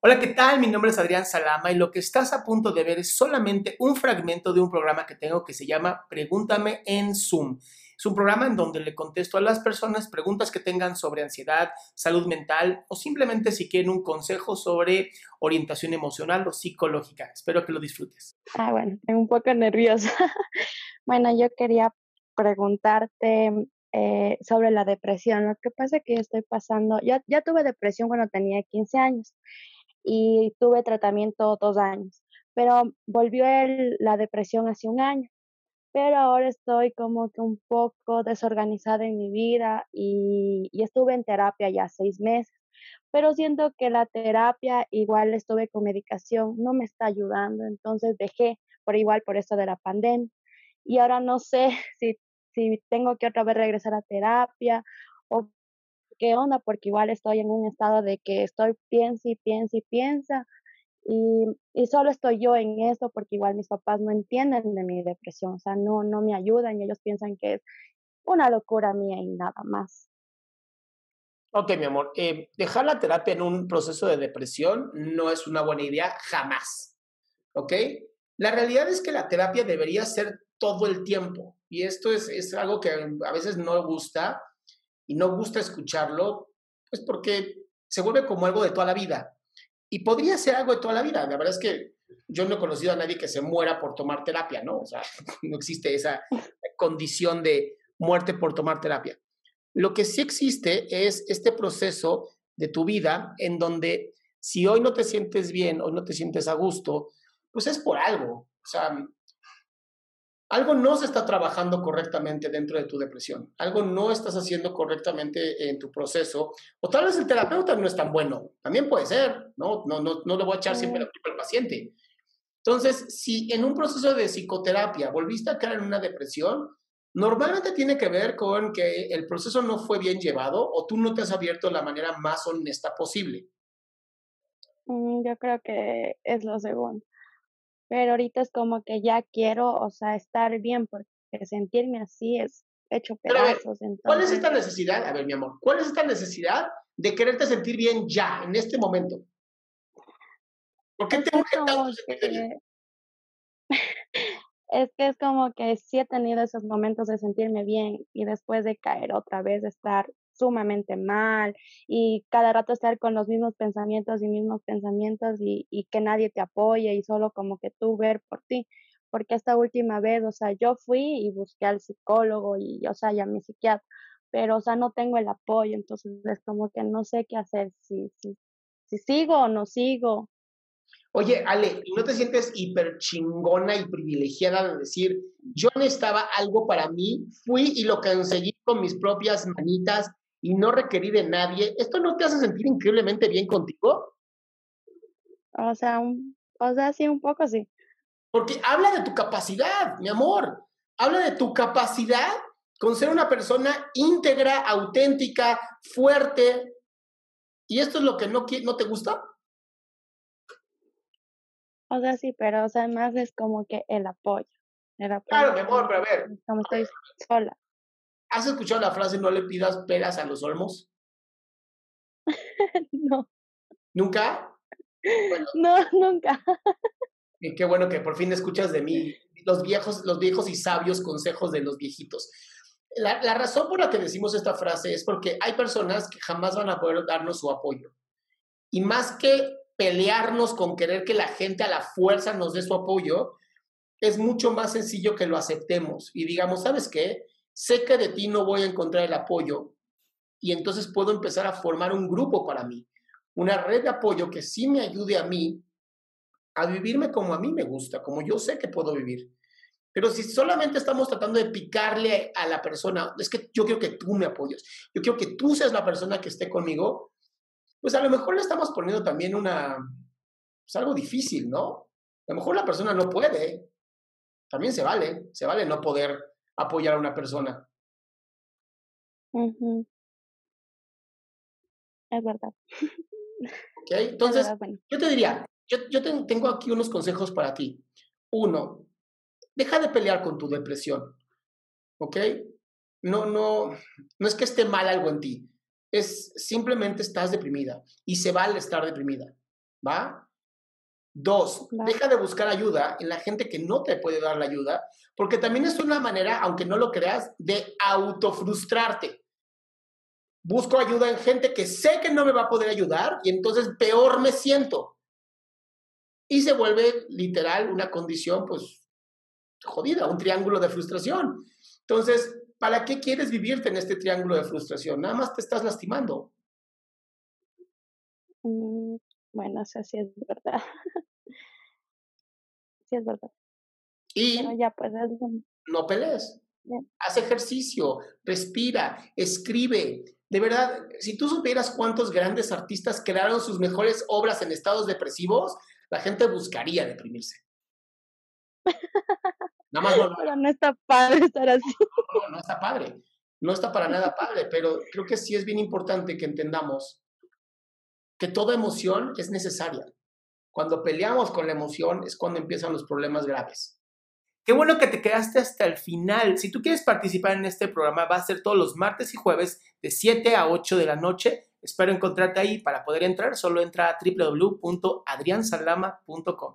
Hola, ¿qué tal? Mi nombre es Adrián Salama y lo que estás a punto de ver es solamente un fragmento de un programa que tengo que se llama Pregúntame en Zoom. Es un programa en donde le contesto a las personas preguntas que tengan sobre ansiedad, salud mental o simplemente si quieren un consejo sobre orientación emocional o psicológica. Espero que lo disfrutes. Ah, bueno, un poco nerviosa. bueno, yo quería preguntarte eh, sobre la depresión. Lo que pasa es que estoy pasando, ya, ya tuve depresión cuando tenía 15 años y tuve tratamiento dos años, pero volvió la depresión hace un año. Pero ahora estoy como que un poco desorganizada en mi vida y, y estuve en terapia ya seis meses, pero siento que la terapia igual estuve con medicación, no me está ayudando, entonces dejé por igual por eso de la pandemia. Y ahora no sé si, si tengo que otra vez regresar a terapia o qué onda, porque igual estoy en un estado de que estoy piensa y piensa y piensa. Y, y solo estoy yo en eso porque igual mis papás no entienden de mi depresión, o sea, no, no me ayudan y ellos piensan que es una locura mía y nada más. Ok, mi amor, eh, dejar la terapia en un proceso de depresión no es una buena idea jamás. ¿Ok? La realidad es que la terapia debería ser todo el tiempo y esto es, es algo que a veces no gusta y no gusta escucharlo, pues porque se vuelve como algo de toda la vida. Y podría ser algo de toda la vida. La verdad es que yo no he conocido a nadie que se muera por tomar terapia, ¿no? O sea, no existe esa condición de muerte por tomar terapia. Lo que sí existe es este proceso de tu vida en donde si hoy no te sientes bien, hoy no te sientes a gusto, pues es por algo. O sea, algo no se está trabajando correctamente dentro de tu depresión, algo no estás haciendo correctamente en tu proceso, o tal vez el terapeuta no es tan bueno, también puede ser, ¿no? No, no, no le voy a echar siempre la culpa al paciente. Entonces, si en un proceso de psicoterapia volviste a caer en una depresión, normalmente tiene que ver con que el proceso no fue bien llevado o tú no te has abierto de la manera más honesta posible. Mm, Yo creo que es lo segundo. Pero ahorita es como que ya quiero, o sea, estar bien, porque sentirme así es hecho ver, pedazos. ¿Cuál es esta necesidad? A ver, mi amor, ¿cuál es esta necesidad de quererte sentir bien ya, en este momento? ¿Por qué es te que es que, es que es como que sí he tenido esos momentos de sentirme bien y después de caer otra vez, estar sumamente mal y cada rato estar con los mismos pensamientos y mismos pensamientos y, que nadie te apoye y solo como que tú ver por ti. Porque esta última vez, o sea, yo fui y busqué al psicólogo y, o sea, y a mi psiquiatra, pero, o sea, no tengo el apoyo, entonces es como que no sé qué hacer, si, si, si sigo o no sigo. Oye, Ale, ¿y no te sientes hiper chingona y privilegiada de decir, yo necesitaba algo para mí, fui y lo conseguí con mis propias manitas y no requerí de nadie? ¿Esto no te hace sentir increíblemente bien contigo? O sea, un, o sea, sí, un poco sí. Porque habla de tu capacidad, mi amor. Habla de tu capacidad con ser una persona íntegra, auténtica, fuerte. ¿Y esto es lo que no, no te gusta? O sea, sí, pero, o sea, más es como que el apoyo. El Claro, apoyo, mi amor, pero a ver, como estoy sola. ¿Has escuchado la frase no le pidas peras a los olmos? no. ¿Nunca? No, nunca. Y qué bueno que por fin escuchas de mí los viejos, los viejos y sabios consejos de los viejitos. La, la, razón por la que decimos esta frase es porque hay personas que jamás van a poder darnos su apoyo. Y más que pelearnos con querer que la gente a la fuerza nos dé su apoyo, es mucho más sencillo que lo aceptemos y digamos, ¿sabes qué? Sé que de ti no voy a encontrar el apoyo y entonces puedo empezar a formar un grupo para mí, una red de apoyo que sí me ayude a mí a vivirme como a mí me gusta, como yo sé que puedo vivir. Pero si solamente estamos tratando de picarle a la persona, es que yo quiero que tú me apoyes, yo quiero que tú seas la persona que esté conmigo, pues a lo mejor le estamos poniendo también una, pues algo difícil, ¿no? A lo mejor la persona no puede, también se vale, se vale no poder apoyar a una persona. Es verdad. Ok, entonces, yo te diría, yo, yo tengo aquí unos consejos para ti. Uno, deja de pelear con tu depresión. ¿Ok? No, no, no es que esté mal algo en ti. Es simplemente estás deprimida y se vale estar deprimida. ¿Va? Dos, deja de buscar ayuda en la gente que no te puede dar la ayuda, porque también es una manera, aunque no lo creas, de autofrustrarte. Busco ayuda en gente que sé que no me va a poder ayudar y entonces peor me siento. Y se vuelve literal una condición, pues, jodida, un triángulo de frustración. Entonces, ¿para qué quieres vivirte en este triángulo de frustración? Nada más te estás lastimando. Mm, bueno, eso sí es verdad. sí es verdad. Y ya pues, no pelees. Haz ejercicio, respira, escribe. De verdad, si tú supieras cuántos grandes artistas crearon sus mejores obras en estados depresivos, la gente buscaría deprimirse. Nada más no, pero no está padre estar así. No, no está padre. No está para nada padre, pero creo que sí es bien importante que entendamos que toda emoción es necesaria. Cuando peleamos con la emoción es cuando empiezan los problemas graves. Qué bueno que te quedaste hasta el final. Si tú quieres participar en este programa, va a ser todos los martes y jueves de 7 a 8 de la noche. Espero encontrarte ahí. Para poder entrar, solo entra a www.adriansalama.com.